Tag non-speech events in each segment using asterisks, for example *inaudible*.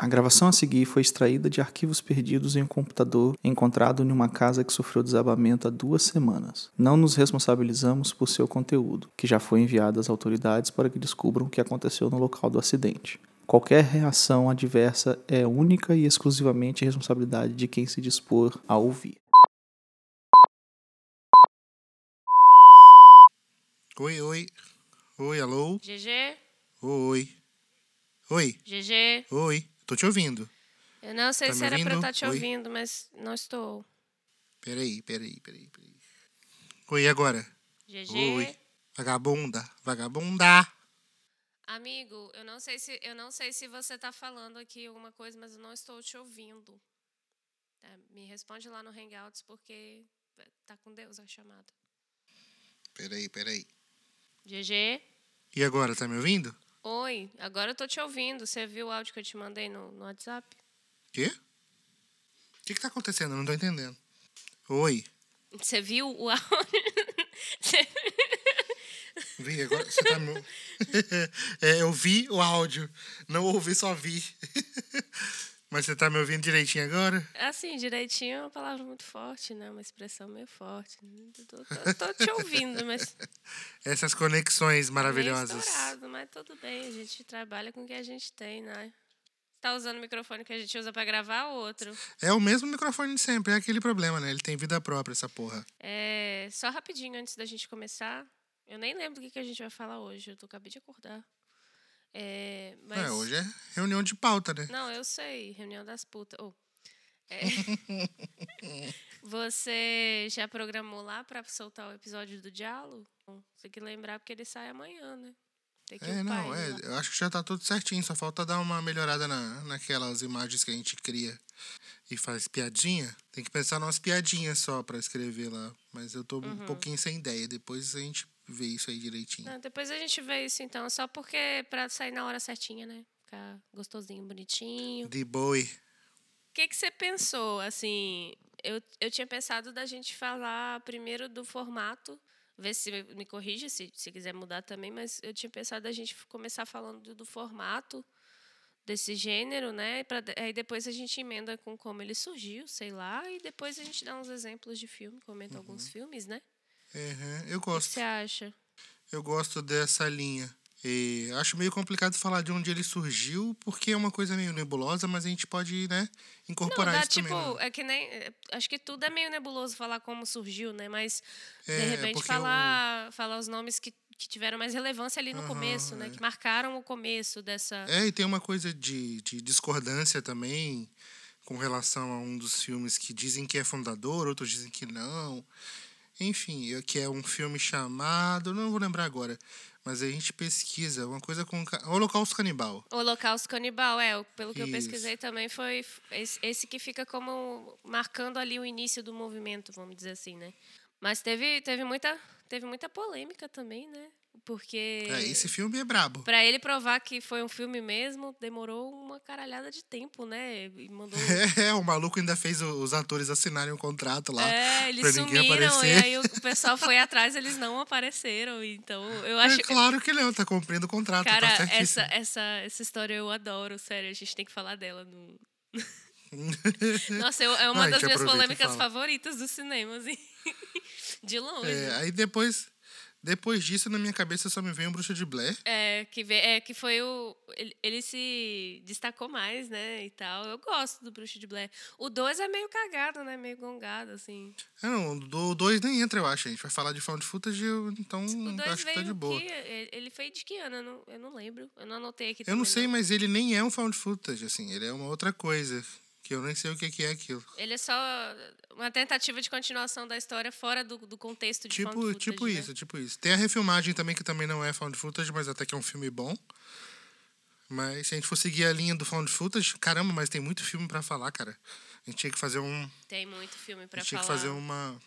A gravação a seguir foi extraída de arquivos perdidos em um computador encontrado em uma casa que sofreu desabamento há duas semanas. Não nos responsabilizamos por seu conteúdo, que já foi enviado às autoridades para que descubram o que aconteceu no local do acidente. Qualquer reação adversa é única e exclusivamente responsabilidade de quem se dispor a ouvir. Oi, oi. Oi, alô? GG? Oi. Oi, GG? oi. Tô te ouvindo. Eu não sei Tá se era pra eu ouvindo? estar te Oi? ouvindo, mas não estou. Peraí, peraí, peraí, peraí. Oi, e agora? GG? Oi. Vagabunda, vagabunda. Amigo, eu não sei se eu não sei se você tá falando aqui alguma coisa, mas eu não estou te ouvindo. Tá, me responde lá no Hangouts porque tá com Deus a chamada. Peraí, peraí. GG? E agora, tá me ouvindo? Oi, agora eu tô te ouvindo. Você viu o áudio que eu te mandei no, no WhatsApp? Quê? O que que tá acontecendo? Eu não tô entendendo. Oi. Você viu o áudio? *laughs* Você- Vi, agora você tá me... *laughs* é, eu vi o áudio. Não ouvi, só vi. *laughs* Mas você tá me ouvindo direitinho agora? Assim, direitinho é uma palavra muito forte, né? Uma expressão meio forte. Tô, tô- tô te ouvindo, mas *laughs* Essas conexões meio maravilhosas. estourado, mas tudo bem. A gente trabalha com o que a gente tem, né? Tá usando o microfone que a gente usa pra gravar ou outro? É o mesmo microfone de sempre, é aquele problema, né? Ele tem vida própria, essa porra. É, só rapidinho antes da gente começar. Eu nem lembro do que, que a gente vai falar hoje. Eu tô, acabei de acordar. É, mas... É, hoje é reunião de pauta, né? Não, eu sei. Reunião das putas. Oh. É. *laughs* Você já programou lá pra soltar o episódio do Diálogo? Tem que lembrar porque ele sai amanhã, né? É, não, é. lá. Eu acho que já tá tudo certinho, só falta dar uma melhorada na, naquelas imagens que a gente cria e faz piadinha. Tem que pensar numas piadinhas só pra escrever lá. Mas eu tô Uhum. um pouquinho sem ideia. Depois a gente vê isso aí direitinho. Ah, depois a gente vê isso então, só porque pra sair na hora certinha, né? Ficar gostosinho, bonitinho. De boi. O que, que você pensou? Assim, eu, eu tinha pensado da gente falar primeiro do formato, ver se me corrige, se, se quiser mudar também, mas eu tinha pensado da gente começar falando do, do formato desse gênero, né? Pra, aí depois a gente emenda com como ele surgiu, sei lá, e depois a gente dá uns exemplos de filme, comenta alguns filmes, né? Uhum, eu O que gosto. você acha? Eu gosto dessa linha. E acho meio complicado falar de onde ele surgiu, porque é uma coisa meio nebulosa, mas a gente pode, né, Não, incorporar dá isso tipo, também. né? é que nem. é, Acho que tudo é meio nebuloso falar como surgiu, né? Mas, de É, repente, falar, falar os nomes que, que tiveram mais relevância ali no Aham, começo, né? é. Que marcaram o começo dessa. É, e tem uma coisa de, de discordância também com relação a um dos filmes que dizem que é fundador, outros dizem que não. Enfim, eu- que é um filme chamado. Não vou lembrar agora. Mas a gente pesquisa uma coisa com. ca- Holocausto Canibal. Holocausto Canibal, é, pelo que eu Isso. pesquisei também, foi esse que fica como marcando ali o início do movimento, vamos dizer assim, né? Mas teve, teve, muita, teve muita polêmica também, né? Porque. É, esse filme é brabo. Pra ele provar que foi um filme mesmo, demorou uma caralhada de tempo, né? E mandou. *laughs* É, o maluco ainda fez os atores assinarem um contrato lá. É, eles sumiram e aí o pessoal foi atrás, eles não apareceram. Então, eu É acho. claro que não, tá cumprindo o contrato, Cara, tá essa, essa, essa história eu adoro, sério. A gente tem que falar dela. No... *laughs* Nossa, eu- é uma Não, das minhas polêmicas favoritas do cinema, assim. *laughs* De longe. É, aí depois, depois disso, na minha cabeça só me vem o Bruxa de Blair. É, que, vê- é, que foi o. Ele, ele se destacou mais, né? E tal. Eu gosto do Bruxo de Blair. O 2 é meio cagado, né? Meio gongado, assim. Ah, não, do 2 nem entra, eu acho. A gente vai falar de found footage, então O 2 acho que tá de boa. que. Ele foi de que ano? Eu não, eu não lembro. Eu não anotei aqui. Eu não sei, mas ele nem é um found footage, assim. Ele é uma outra coisa, que eu nem sei o que é aquilo. Ele é só uma tentativa de continuação da história fora do, do contexto de found Tipo, footage, tipo né? isso, tipo isso. Tem a refilmagem também, que também não é found footage, mas até que é um filme bom. Mas se a gente for seguir a linha do found footage, caramba, mas tem muito filme pra falar, cara. A gente tinha que fazer um... Tem muito filme A pra gente tinha falar. que fazer uma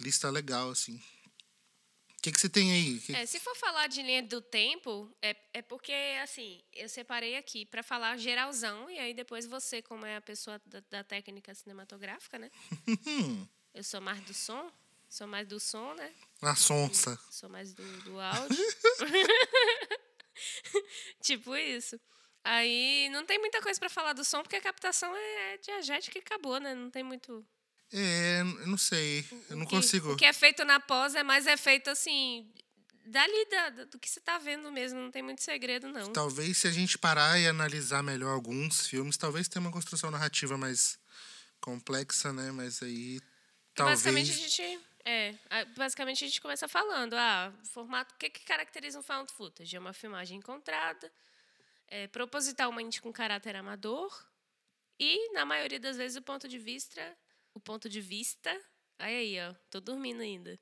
lista legal, assim. O que, que você tem aí? Que- É, se for falar de linha do tempo, é, é porque, assim, eu separei aqui pra falar geralzão, e aí depois você, como é a pessoa da, da técnica cinematográfica, né? *laughs* eu sou mais do som, sou mais do som, né? A sonsa. Sou mais do, do áudio. *laughs* tipo isso. Aí não tem muita coisa pra falar do som, porque a captação é diagética e acabou, né? Não tem muito. É, não sei. Eu não o que, consigo. O que é feito na pós é mais é feito assim. Dali da, do que você tá vendo mesmo, não tem muito segredo, não. Talvez se a gente parar e analisar melhor alguns filmes, talvez tenha uma construção narrativa mais complexa, né? Mas aí. Que Basicamente a Talvez. gente. É, basicamente a gente começa falando, ah, formato, o que, que caracteriza um found footage? É uma filmagem encontrada, é, propositalmente com caráter amador e, na maioria das vezes, o ponto de vista, o ponto de vista, aí aí, ó, tô dormindo ainda,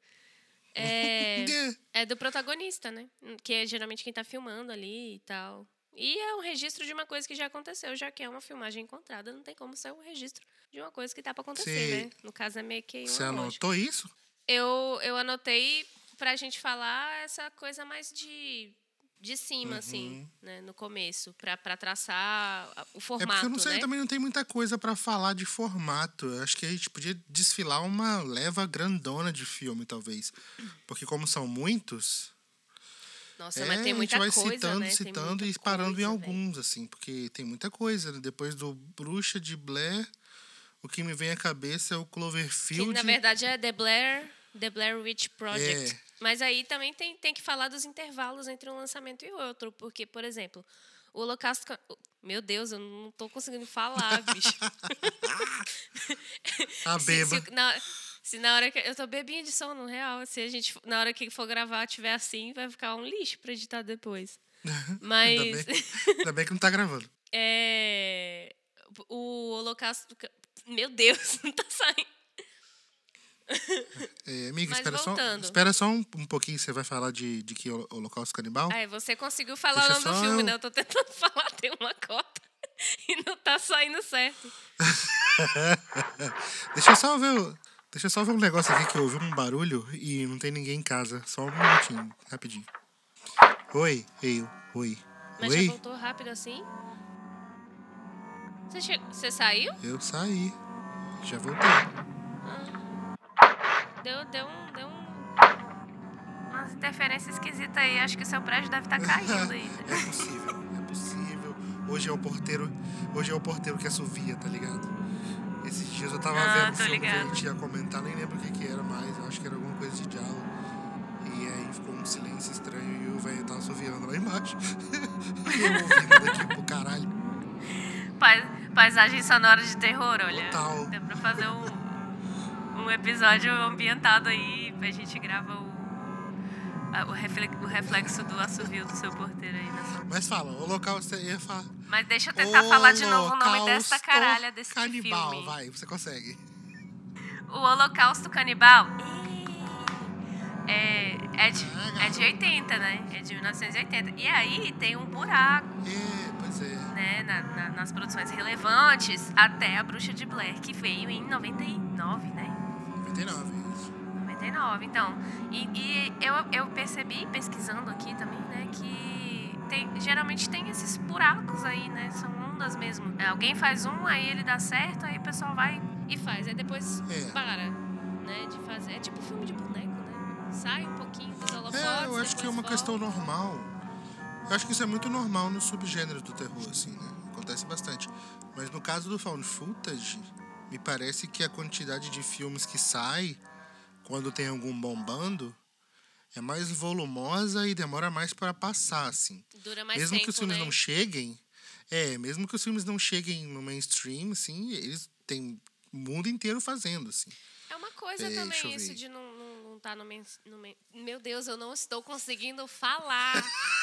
é, *laughs* É, do protagonista, né? Que é geralmente quem tá filmando ali e tal. E é um registro de uma coisa que já aconteceu, já que é uma filmagem encontrada, não tem como ser um registro de uma coisa que tá pra acontecer, Você- né? No caso é meio que Você uma lógica. anotou isso? Eu, eu anotei pra gente falar essa coisa mais de, de cima, Uhum. assim, né? No começo, pra traçar a- o É formato, porque eu não sei, né? também não tem muita coisa pra falar de formato. Eu acho que a gente podia desfilar uma leva grandona de filme, talvez. Porque como são muitos, Nossa, é, mas tem a muita gente vai coisa, citando, né? Citando e parando em coisa, alguns, assim, porque tem muita coisa. né? Depois do Bruxa de Blair, o que me vem à cabeça é o Que, Cloverfield. na verdade, é The Blair, The Blair Witch Project. É. Mas aí também tem, tem que falar dos intervalos entre um lançamento e outro. Porque, por exemplo, o Holocausto... Ca- Meu Deus, eu não tô conseguindo falar, *laughs* bicho. a *laughs* Se- beba. Se, na, se na hora que. Eu tô bebinha de sono, real. Se a gente, na hora que for gravar, tiver assim, vai ficar um lixo pra editar depois. Mas. *laughs* Ainda bem, ainda bem que não tá gravando. é, o Holocausto. Ca- Meu Deus, não tá saindo. *laughs* É, amiga, Mas espera só, espera só um, um pouquinho, você vai falar de, de que o Holocausto Canibal? Aí você conseguiu falar o Deixa nome do filme, eu- né? Eu tô tentando *laughs* falar, tem uma cota. *laughs* E não tá saindo certo. Deixa eu só ver. o- Deixa eu só ver um negócio aqui que eu ouvi um barulho e não tem ninguém em casa. Só um minutinho, rapidinho. Oi, eu, oi. Mas oi, já voltou rápido assim? Você, che... você saiu? eu saí. Já voltei. Deu, deu um. Deu um. Umas interferências esquisitas aí. Acho que o seu prédio deve estar caindo *laughs* aí. É possível, é possível. Hoje é o porteiro. Hoje é o porteiro que assovia, tá ligado? Esses dias eu tava Ah, vendo um tô filme que a gente ia comentar, nem lembro o que, que era mais, eu acho que era alguma coisa de diálogo. E aí ficou um silêncio estranho e o velho tava assoviando lá embaixo. e *laughs* eu ouvindo daqui pro caralho. Pais- paisagem sonora de terror, olha. Total. Dá pra fazer um, um episódio ambientado aí. A gente grava o, o, refle- o reflexo do assovio do seu porteiro aí. Mas fala, o local você ia falar. Mas deixa eu tentar falar de novo o nome dessa caralha desse Canibal, filme. vai, você consegue. O Holocausto Canibal. É, é, de, é de 80, né? É de 1980. E aí tem um buraco, É, pois é. né? na- na- nas produções relevantes até a Bruxa de Blair, que veio em 99, né? 99, isso. 99, então. E, e eu, eu percebi, pesquisando aqui também, né, que tem, geralmente tem esses buracos aí, né? São ondas mesmo. É, Alguém faz um, aí ele dá certo, aí o pessoal vai e faz. Aí depois É. para, né, de fazer. É tipo filme de boneco, né? Sai um pouquinho dos holofotes. É, eu acho que é uma depois questão volta. normal. Eu acho que isso é muito normal no subgênero do terror, assim, né? Acontece bastante. Mas no caso do found footage, me parece que a quantidade de filmes que sai quando tem algum bombando é mais volumosa e demora mais para passar, assim. Dura mais mesmo tempo, que os filmes né? não cheguem, é, mesmo que os filmes não cheguem no mainstream, assim, eles têm o mundo inteiro fazendo, assim. É uma coisa eu também isso de não, não, não tá no, men- no men- Meu Deus, eu não estou conseguindo falar. *laughs*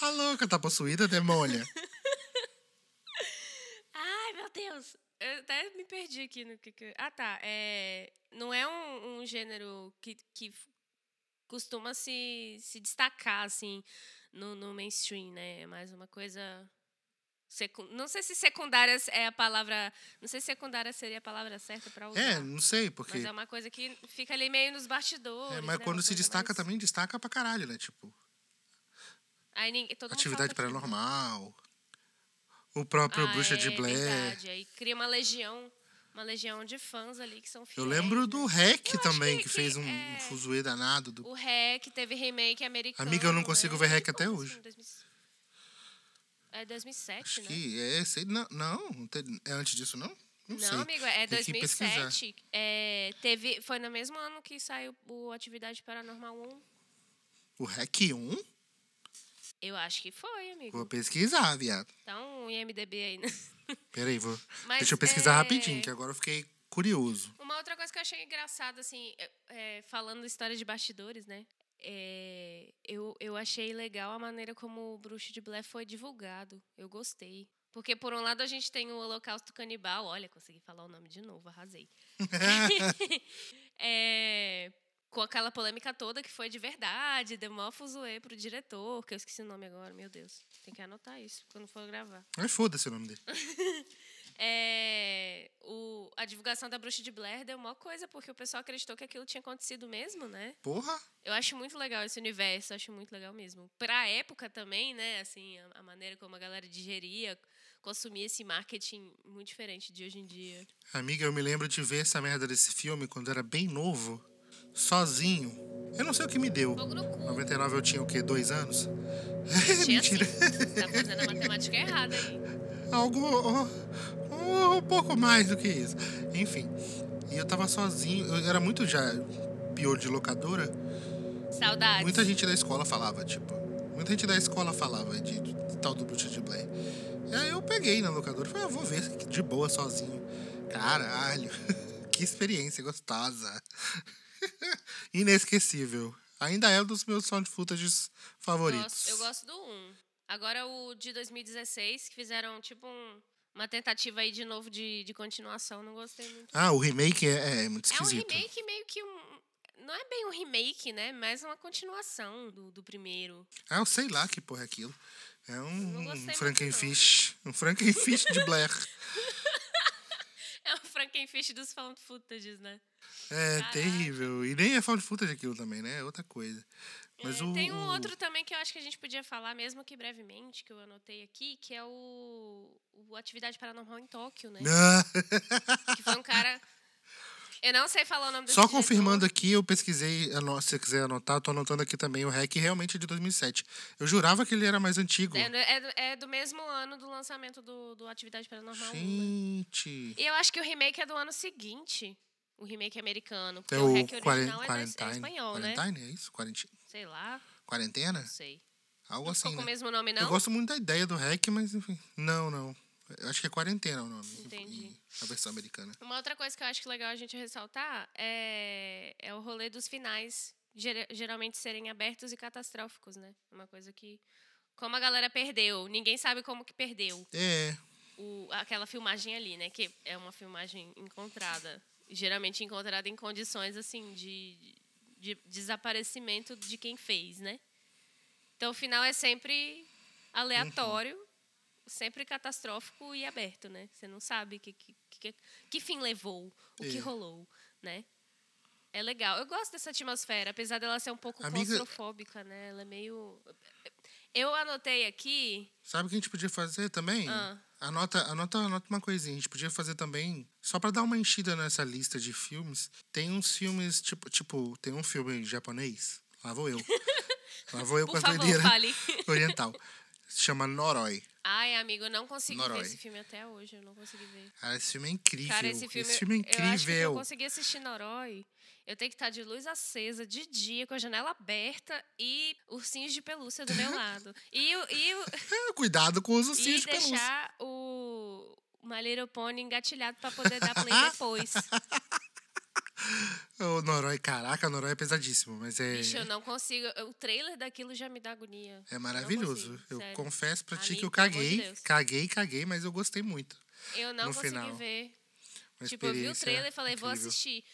A louca, tá possuída, demônia? *laughs* Ai, meu Deus. Eu até me perdi aqui no que. que- Ah, tá. É... Não é um, um gênero que, que costuma se, se destacar, assim, no, no mainstream, né? É mais uma coisa. Secu... Não sei se secundária é a palavra. Não sei se secundária seria a palavra certa para usar. É, não sei, porque. Mas é uma coisa que fica ali meio nos bastidores. É, mas né? quando Uma se destaca mais- também, destaca pra caralho, né? Tipo, Aí ninguém, atividade paranormal. O próprio Ah, Bruxa de é Blair. verdade. Aí cria uma legião. uma legião de fãs ali que são Eu fiéis. lembro do? Rec Eu acho também, que- que, fez um é- fuzuê danado. Do... O REC teve remake americano. Amiga, eu não consigo né? ver REC Que até hoje. assim, 2000 É 2007, Acho né? que é, sei, não, não, é antes disso, não? Não, Não, sei. amigo, é Tem que pesquisar. 2007. É, teve, foi no mesmo ano que saiu o Atividade Paranormal 1. O Rec 1? Eu acho que foi, amigo. Vou pesquisar, viado. Dá um IMDB aí, né? *laughs* Peraí, vou. Mas, Deixa eu pesquisar é, rapidinho, que agora eu fiquei curioso. Uma outra coisa que eu achei engraçada, assim, é, falando história de bastidores, né? É, eu, eu achei legal a maneira como o Bruxo de Blair foi divulgado. Eu gostei. Porque, por um lado, a gente tem o Holocausto Canibal. Olha, consegui falar o nome de novo, arrasei. *laughs* *laughs* É, com aquela polêmica toda que foi de verdade, deu mó fuzuê pro diretor, que eu esqueci o nome agora, meu Deus. Tem que anotar isso quando for gravar. Mas foda-se o nome dele. *laughs* É, o, a divulgação da Bruxa de Blair deu uma coisa, porque o pessoal acreditou que aquilo tinha acontecido mesmo, né? Porra! Eu acho muito legal esse universo, acho muito legal mesmo. Pra época também, né? Assim, a, a maneira como a galera digeria, consumia esse marketing muito diferente de hoje em dia. Amiga, eu me lembro de ver essa merda desse filme quando era bem novo, sozinho. Eu não sei o que me deu. Fogo no cu. 99 eu tinha o quê? Dois anos? *laughs* Tinha assim. Mentira. Tá fazendo a matemática errada aí. Algo. um, um pouco mais do que isso. Enfim. E eu tava sozinho. Eu era muito já pior de locadora. Saudades. Muita gente da escola falava, tipo. Muita gente da escola falava de, de tal do Bruxa de Blair. E aí eu peguei na locadora e falei, ah, vou ver de boa sozinho. Caralho, *laughs* que experiência gostosa. *laughs* Inesquecível. Ainda é um dos meus sound footages favoritos. Gosto- eu gosto do 1. Agora o de 2016, que fizeram tipo um- uma tentativa aí de novo de, de continuação, não gostei muito. Ah, o remake é, é muito É um esquisito. remake meio que um. Não é bem um remake, né? Mas uma continuação do, do primeiro. Ah, eu sei lá que porra é aquilo. É um muito, Frankenfish. Um Frankenfish de Blair. *laughs* *laughs* É o Frankenfish dos found footages, né? É Caraca. terrível. E nem é found footage aquilo também, né? É outra coisa. Mas É, o, Tem um o- outro também que eu acho que a gente podia falar, mesmo que brevemente, que eu anotei aqui, que é o, o Atividade Paranormal em Tóquio, né? *laughs* Que foi um cara. Eu não sei falar o nome desse Só diretor. confirmando aqui, eu pesquisei, se você quiser anotar, tô anotando aqui também o REC realmente é de 2007. Eu jurava que ele era mais antigo. É, do- é do- é do mesmo ano do lançamento do, do Atividade Paranormal 1. né? Gente. E eu acho que o remake é do ano seguinte. O remake americano. Porque É o o REC original é, na- é espanhol, né? Quarantine, é isso? Quarenti- Sei lá, Quarentena? não sei. Algo Não assim, ficou com né? o mesmo nome, não? Eu gosto muito da ideia do REC, mas enfim. Não, não. Acho que é quarentena o nome. Entendi. A versão americana. Uma outra coisa que eu acho que é legal a gente ressaltar é, é o rolê dos finais ger- geralmente serem abertos e catastróficos, né? Uma coisa que. Como a galera perdeu, ninguém sabe como que perdeu É. o, aquela filmagem ali, né? Que é uma filmagem encontrada. Geralmente encontrada em condições assim de, de desaparecimento de quem fez, né? Então o final é sempre aleatório, sempre catastrófico e aberto, né? Você não sabe que, que, que, que fim levou, o que É. rolou, né? É legal. Eu gosto dessa atmosfera, apesar dela ser um pouco Amiga- claustrofóbica, né? Ela é meio. Eu anotei aqui. Sabe o que a gente podia fazer também? Ah. Anota, anota, anota uma coisinha. A gente podia fazer também, só pra dar uma enchida nessa lista de filmes. Tem uns filmes, tipo, tipo tem um filme japonês. Lá vou eu. *laughs* Lá vou eu Por com favor, doideira fale. *laughs* oriental. Se chama Noroi. Ai, amigo, eu não consegui Noroi. ver esse filme até hoje. Eu não consegui ver. Cara, esse filme é incrível. Cara, esse filme, é eu acho que incrível. eu conseguir assistir Noroi, eu tenho que estar de luz acesa, de dia, com a janela aberta e ursinhos de pelúcia do meu *laughs* lado. E, o- e, *laughs* Cuidado com os e ursinhos de pelúcia. deixar o My Little Pony engatilhado pra poder dar play *laughs* depois. *laughs* O Noroi, caraca, o Noroi é pesadíssimo, mas é, Bicho, eu não consigo. O trailer daquilo já me dá agonia. é maravilhoso. consigo, eu sério. confesso pra ti que eu amor de caguei, caguei, caguei, mas eu gostei muito. Eu não consegui final. ver. Uma Tipo, eu vi o trailer e falei, vou incrível. assistir.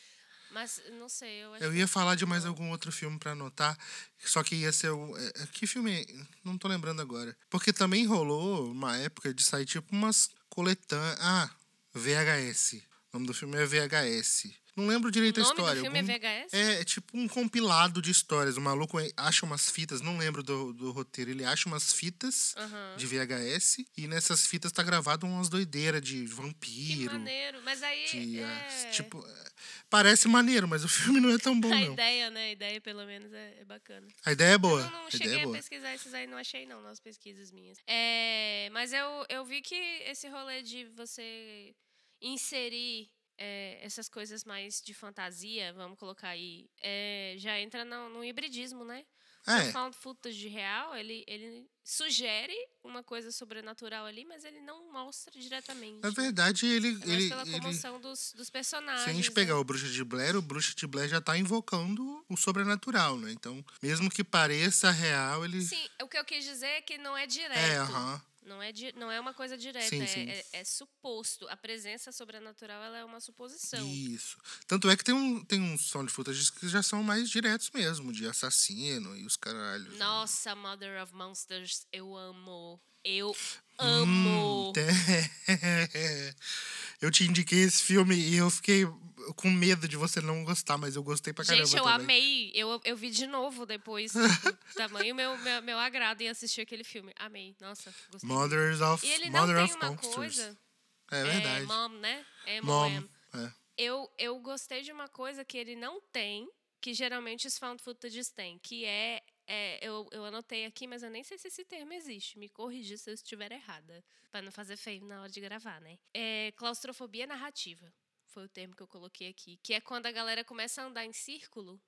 Mas não sei, eu acho Eu ia falar de mais algum outro filme pra anotar, só que ia ser o. é, Que filme? é? Não tô lembrando agora. Porque também rolou uma época de sair tipo umas coletâneas. Ah, VHS. O nome do filme é VHS. Não lembro direito o a nome história. do filme Algum- é VHS? É, é tipo um compilado de histórias. O maluco acha umas fitas, não lembro do, do roteiro, ele acha umas fitas Aham. de VHS e nessas fitas tá gravado umas doideiras de Que vampiro. maneiro. Mas aí. De, é... tipo, é, parece maneiro, mas o *laughs* filme não é tão bom, a não. ideia, né? A ideia, pelo menos, é, é bacana. A ideia é boa. Eu não, não a cheguei é a boa. pesquisar esses aí, não achei não, nas pesquisas minhas. É, mas eu, eu vi que esse rolê de você inserir é, essas coisas mais de fantasia, vamos colocar aí, é, já entra no, no hibridismo, né? O É, found footage real, ele, ele sugere uma coisa sobrenatural ali, mas ele não mostra diretamente. na verdade, ele. É ele, pela ele comoção dos, dos personagens. se a gente né? pegar o Bruxa de Blair, o Bruxa de Blair já tá invocando o sobrenatural, né? Então, mesmo que pareça real, ele. Sim, o que eu quis dizer é que não é direto. é, aham. Não é, di- não é uma coisa direta, Sim, é, sim. É, é suposto. A presença sobrenatural ela é uma suposição. Isso. Tanto é que tem, um, tem uns found footage que já são mais diretos mesmo, de assassino e os caralhos. né? Nossa, Mother of Monsters, eu amo. Eu Hum, amo. tem- *laughs* Eu te indiquei esse filme e eu fiquei com medo de você não gostar, mas eu gostei pra caramba Gente, eu também. amei. Eu, eu vi de novo depois. tipo, *laughs* tamanho meu, meu, meu agrado em assistir aquele filme. Amei. Nossa, gostei. Mothers of, E ele não Mother tem of uma Monsters. coisa. É verdade. É, mom, né? É Mom. mom. É. Eu, eu gostei de uma coisa que ele não tem, que geralmente os found footages têm, que é, é, eu, eu anotei aqui, mas eu nem sei se esse termo existe. Me corrigir se eu estiver errada, Pra não fazer feio na hora de gravar, né? É claustrofobia narrativa. Foi o termo que eu coloquei aqui, que é quando a galera começa a andar em círculo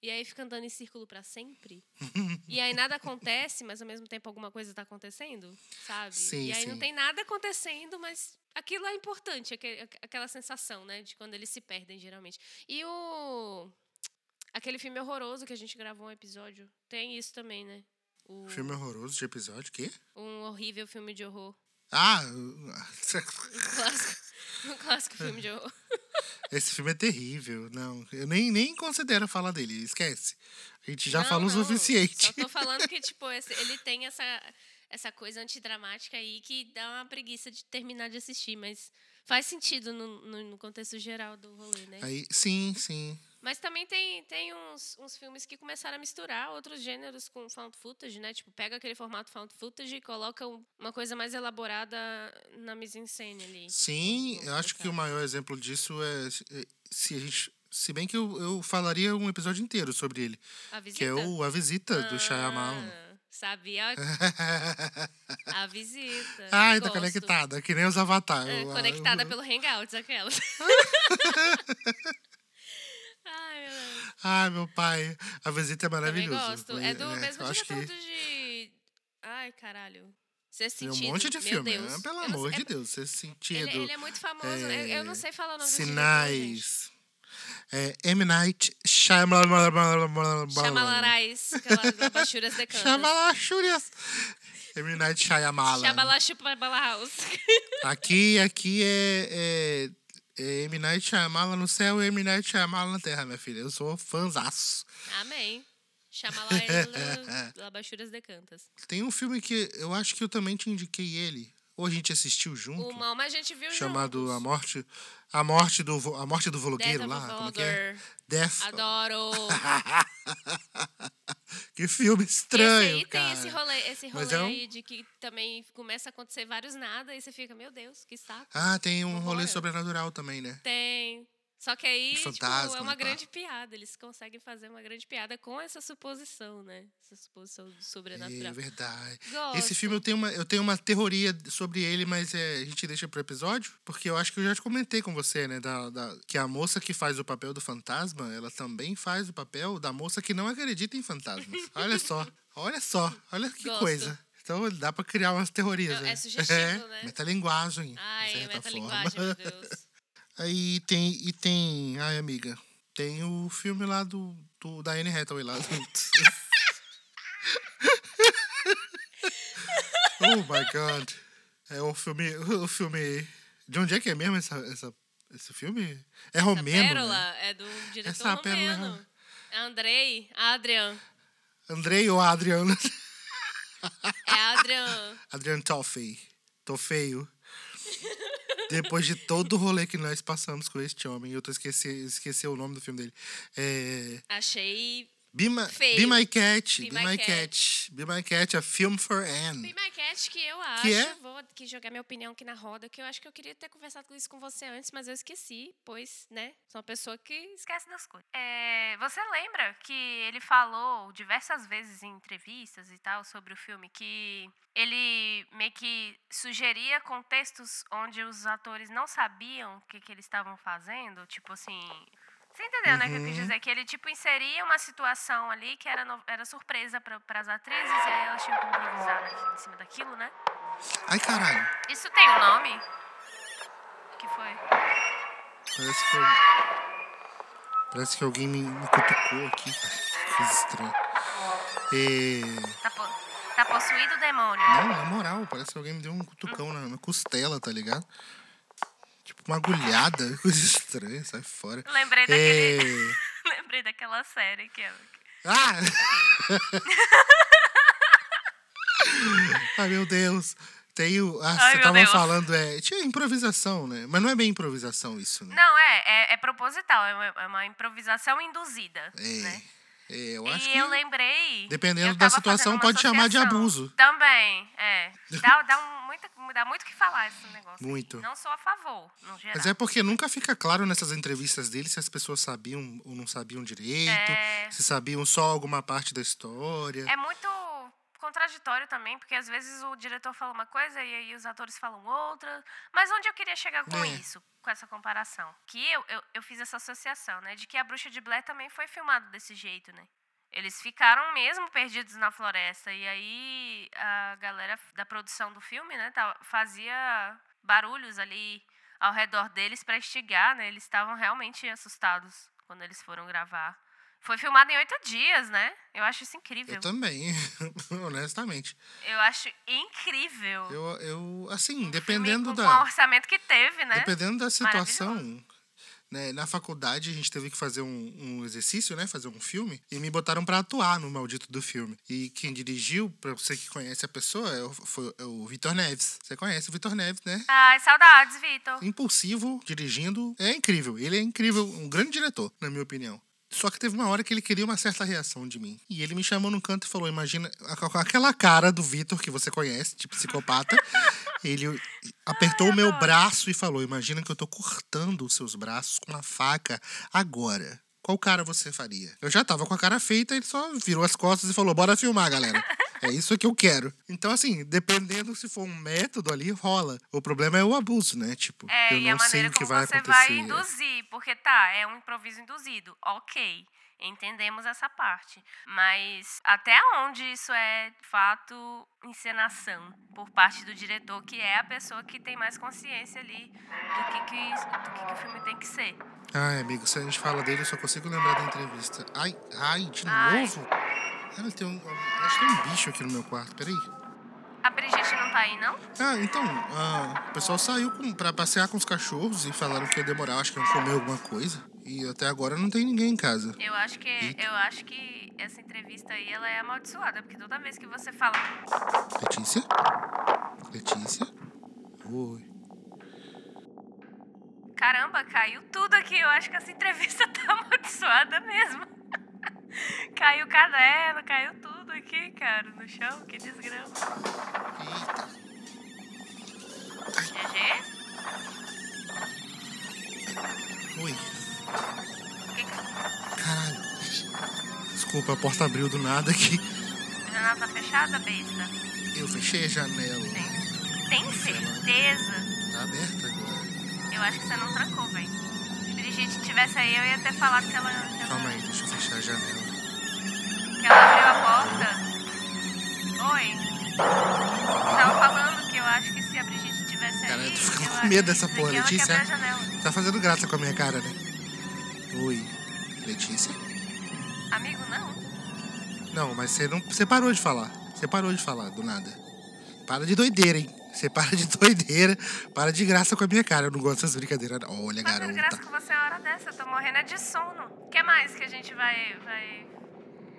e aí fica andando em círculo pra sempre. *laughs* e aí nada acontece, mas ao mesmo tempo alguma coisa tá acontecendo, sabe? Sim, e aí não sim. tem nada acontecendo, mas aquilo é importante, aque- aque- aquela sensação, né, de quando eles se perdem geralmente. E o aquele filme horroroso que a gente gravou um episódio, tem isso também, né? O, Filme horroroso de episódio, quê? um horrível filme de horror. Ah, *laughs* Um clássico, um clássico filme de horror. esse filme é terrível. Não, eu nem, nem considero falar dele, esquece. A gente já Não, falou o não, suficiente. Só tô falando que, *laughs* tipo, esse- ele tem essa, essa coisa antidramática aí que dá uma preguiça de terminar de assistir, mas faz sentido no, no, no contexto geral do rolê, né? Aí, sim, sim. Mas também tem, tem uns, uns filmes que começaram a misturar outros gêneros com found footage, né? Tipo, pega aquele formato found footage e coloca um- uma coisa mais elaborada na mise-en-scène ali. Sim, eu acho que o maior exemplo disso é é, se a gente, se bem que eu, eu falaria um episódio inteiro sobre ele, A visita. que é o A Visita do Shyamalan. Ah, Sabia? *laughs* A visita. Ai, tá conectada, que nem os Avatar. É, Eu- conectada eu- pelo Hangouts, aquelas. *laughs* *laughs* Ai, meu Deus. Ai, meu pai, A Visita é Também maravilhoso. gosto. É do É, mesmo eu diretor que de. Ai, caralho. Ser tem sentido. um monte de meu filme, Deus. né? Pelo Eu não amor de Deus, esse sentido. Ele, ele é muito famoso. eu, eu não sei falar o nome. Sinais. É, M. Night Shyamalan. Chamalarais, aquelas abaixuras de cantas. Chamalachúrias. M. Night chupa bala house. Aqui, aqui é, é, é M. Night Shyamalan no céu e M. Night Shyamalan na terra, minha filha. Eu sou fãzaço. Amém. Chamala abaixuras *laughs* de cantas. Tem um filme que eu acho que eu também te indiquei ele. Ou a gente assistiu junto. O mal, mas a gente viu chamado juntos. A Morte, a morte do a morte do Death vologueiro of lá, a como é que é? Death. Adoro. *laughs* *laughs* Que filme esse estranho, aí cara. tem esse rolê, esse rolê é um- aí de que também começa a acontecer vários nada e você fica, meu Deus, que saco. Ah, tem um rolê sobrenatural também, né? Tem. Só que aí, tipo, é uma pá. grande piada. Eles conseguem fazer uma grande piada com essa suposição, né? Essa suposição do É sobrenatural. verdade. Gosto. Esse filme eu tenho uma, eu tenho uma teoria sobre ele, mas é, a gente deixa pro episódio, porque eu acho que eu já te comentei com você, né? Da, da- que a moça que faz o papel do fantasma, ela também faz o papel da moça que não acredita em fantasmas. *laughs* Olha só, olha só, olha que Gosto. coisa. Então dá pra criar umas teorias. É- né? é sugestivo, né? Metalinguagem. Ai, metalinguagem, meu Deus. *laughs* Aí tem. E tem. Ai, amiga. Tem o filme lá do. do da Anne Hathaway lá. *laughs* oh my god. É o filme. O filme. De onde é que é mesmo essa, essa, esse filme? É Essa romeno. pérola Né? é do diretor Essa pérola é romeno. Andrei, Adrian. Andrei ou Adriano? *laughs* É Adrian. Adrian Toffey. Tô feio. Depois de todo o rolê que nós passamos com este homem, eu tô esquecendo esqueci o nome do filme dele. É, Achei. Be, My, Feio. Be My Cat. Be Be, My My Cat. Cat. Be My Cat, a Film for Be Anne. My Cat, que eu acho. Que é? Vou aqui jogar minha opinião aqui na roda, que eu acho que eu queria ter conversado isso com você antes, mas eu esqueci, pois, né? Sou uma pessoa que esquece das coisas. É, você lembra que ele falou diversas vezes em entrevistas e tal sobre o filme que ele meio que sugeria contextos onde os atores não sabiam o que, que eles estavam fazendo? Tipo assim. Você entendeu, né? O que eu quis dizer? Que ele, tipo, inseria uma situação ali que era, no- era surpresa para as atrizes e aí elas tinham que improvisar né, em cima daquilo, né? Ai, caralho. Isso tem um nome? que foi? Parece que eu... Parece que alguém me, me cutucou aqui, cara. Que coisa estranha. É... Tá, po- tá possuído o demônio. Não, na moral, parece que alguém me deu um cutucão na, na costela, tá ligado? Tipo uma agulhada, *laughs* coisa estranha, sai fora. Lembrei daquele. É... *laughs* Lembrei daquela série que. Ah! *laughs* Ai, meu Deus. Tem o... Ah, Ai, você tava Deus. falando, é... Tinha improvisação, né? Mas não é bem improvisação isso, né? Não, é, é, é proposital, é uma, é uma improvisação induzida. É, Né? é, eu e acho que... eu lembrei. dependendo eu da situação, pode chamar de abuso. Também, é. Dá, dá, um, muita, dá muito o que falar esse negócio. aí. Muito. Não sou a favor, no geral. Mas é porque nunca fica claro nessas entrevistas dele se as pessoas sabiam ou não sabiam direito, É. se sabiam só alguma parte da história. É muito contraditório também, porque às vezes o diretor fala uma coisa e aí os atores falam outra. Mas onde eu queria chegar com É. isso, com essa comparação? Que eu, eu, eu fiz essa associação, né? De que a Bruxa de Blair também foi filmado desse jeito, né? Eles ficaram mesmo perdidos na floresta. E aí a galera da produção do filme, né, fazia barulhos ali ao redor deles para instigar, né? Eles estavam realmente assustados quando eles foram gravar. Foi filmado em oito dias, né? Eu acho isso incrível. Eu também, *laughs* honestamente. Eu acho incrível. Eu, eu assim, Um dependendo da... Com o orçamento que teve, né? Dependendo da situação. Né, na faculdade a gente teve que fazer um, um exercício, né, fazer um filme, e me botaram pra atuar no maldito do filme. E quem dirigiu, pra você que conhece a pessoa, é o, foi é o Vitor Neves. Você conhece o Vitor Neves, né? Ai, saudades, Vitor. Impulsivo, dirigindo, é incrível. Ele é incrível, um grande diretor, na minha opinião. Só que teve uma hora que ele queria uma certa reação de mim. E ele me chamou num canto e falou: Imagina com aquela cara do Vitor que você conhece, de psicopata. Ele apertou o meu braço e falou: Imagina que eu tô cortando os seus braços com uma faca agora. Qual cara você faria? Eu já tava com a cara feita, ele só virou as costas e falou: Bora filmar, galera. É isso que eu quero. Então, assim, dependendo se for um método ali, rola. O problema é o abuso, né? Tipo, É, eu e a não sei maneira o que como vai você acontecer. vai induzir. Porque tá, é um improviso induzido. Ok. Entendemos essa parte. Mas até onde isso é, de fato, encenação por parte do diretor, que é a pessoa que tem mais consciência ali do que, que, do que, que o filme tem que ser. Ai, amigo, se a gente fala dele, eu só consigo lembrar da entrevista. Ai, ai, de Ai. novo? Cara, tem um, acho que tem um bicho aqui no meu quarto, peraí. A Brigitte não tá aí, não? Ah, então, ah, o pessoal saiu com, pra passear com os cachorros e falaram que ia demorar, acho que iam comer alguma coisa. E até agora não tem ninguém em casa. Eu acho que Eita. eu acho que essa entrevista aí ela é amaldiçoada, porque toda vez que você fala Letícia? Letícia? Oi. Caramba, caiu tudo aqui. Eu acho que essa entrevista *laughs* tá amaldiçoada mesmo. *laughs* caiu o caderno, caiu tudo aqui, cara, no chão. Que desgrama. Eita. GG? Oi. Caralho. Desculpa, a porta abriu do nada aqui. A janela tá fechada, besta? Eu fechei a janela. Tem, tem certeza? Tá aberta agora. Eu acho que você não trancou, velho. Se Brigitte tivesse aí, eu ia ter falado que ela, que ela, Calma aí, deixa eu fechar a janela. que ela abriu a porta. Oi. Tava falando que eu acho que se a Brigitte tivesse aí. Cara, eu tô ficando eu com medo dessa porra, Letícia. Tá fazendo graça com a minha cara, né? Oi. Letícia? Amigo, não. Não, mas você não. Você parou de falar. Você parou de falar, do nada. Para de doideira, hein? Você para de *laughs* doideira. Para de graça com a minha cara. Eu não gosto dessas brincadeiras. Olha, graça garota. com você a hora dessa, eu tô morrendo é de sono. O que mais que a gente vai, vai.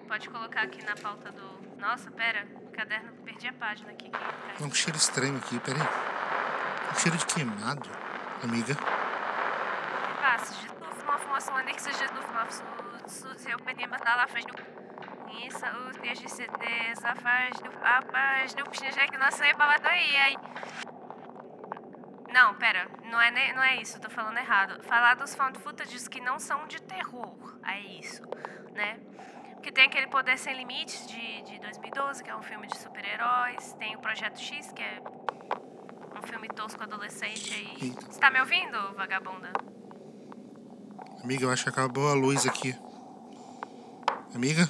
Pode colocar aqui na pauta do. Nossa, pera, o caderno, perdi a página aqui. Tem um cheiro estranho aqui, peraí. Um cheiro de queimado. Amiga. Seja tu uma formação seu penima tá lá faz no isso o texto certeza faz do papas do pixinha que não sei balado aí aí não, pera, não é, não é isso, tô falando errado. Falar dos found footages que não são de terror, é isso, né? Porque tem aquele Poder Sem Limites de, de 2012, que é um filme de super-heróis. Tem o Projeto X, que é um filme tosco adolescente aí. Você tá me ouvindo, vagabunda? Amiga, eu acho que acabou a luz aqui. Amiga?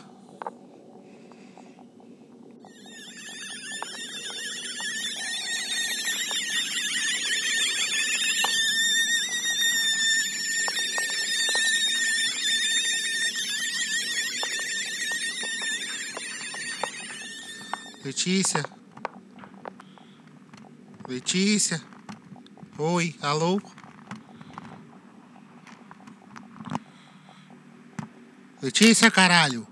Letícia? Letícia? Oi, alô? Letícia, caralho!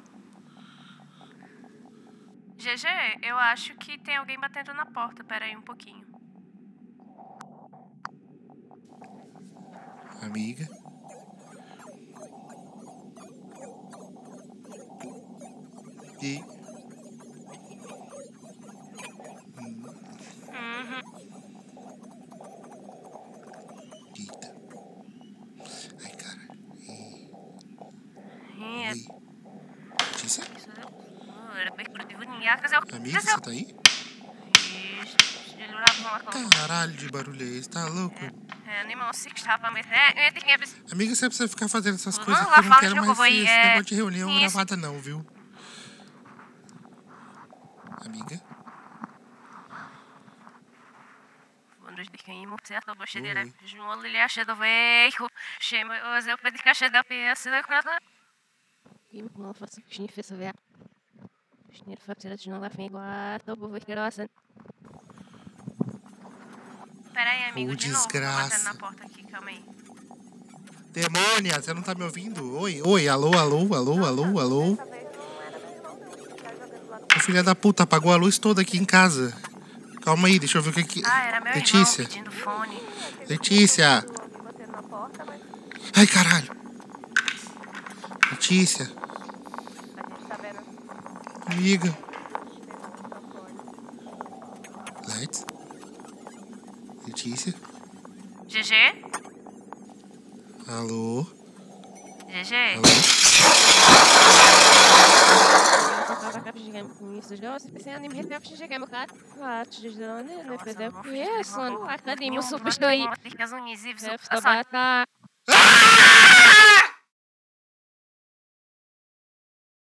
GG, eu acho que tem alguém batendo na porta. Pera aí um pouquinho. Amiga. E. Uhum. Eita. Ai, cara. E. Ih, Oi. Letícia? isso é- Era bem ia fazer o- Amiga, você tá aí? Coisa. Caralho de barulho é esse, tá louco? É, animal se estava mas é, eu tinha visto- Amiga, você precisa ficar fazendo essas coisas que eu não quero mais esse é, negócio de reunião gravada não, viu? Amiga? quando os diquinhos certo eu gostei dele Oi. João ele acha do veio chama os eu pedi caixa da peça da casa Kim não faço que fez ver. Schnell fazer de novo igual a topo vai grossa. Pera aí amigo Ô, de novo tô desgraça. batendo na porta aqui calma aí Demônia, você não tá me ouvindo? Oi, oi, alô, alô, alô, alô, alô. Ô, filha da puta, apagou a luz toda aqui em casa. Calma aí, deixa eu ver o que que... ah era meu Letícia, irmão pedindo fone Letícia. Ai, caralho. Letícia. Amiga. Lights. Letícia. GG Alô. GG Alô.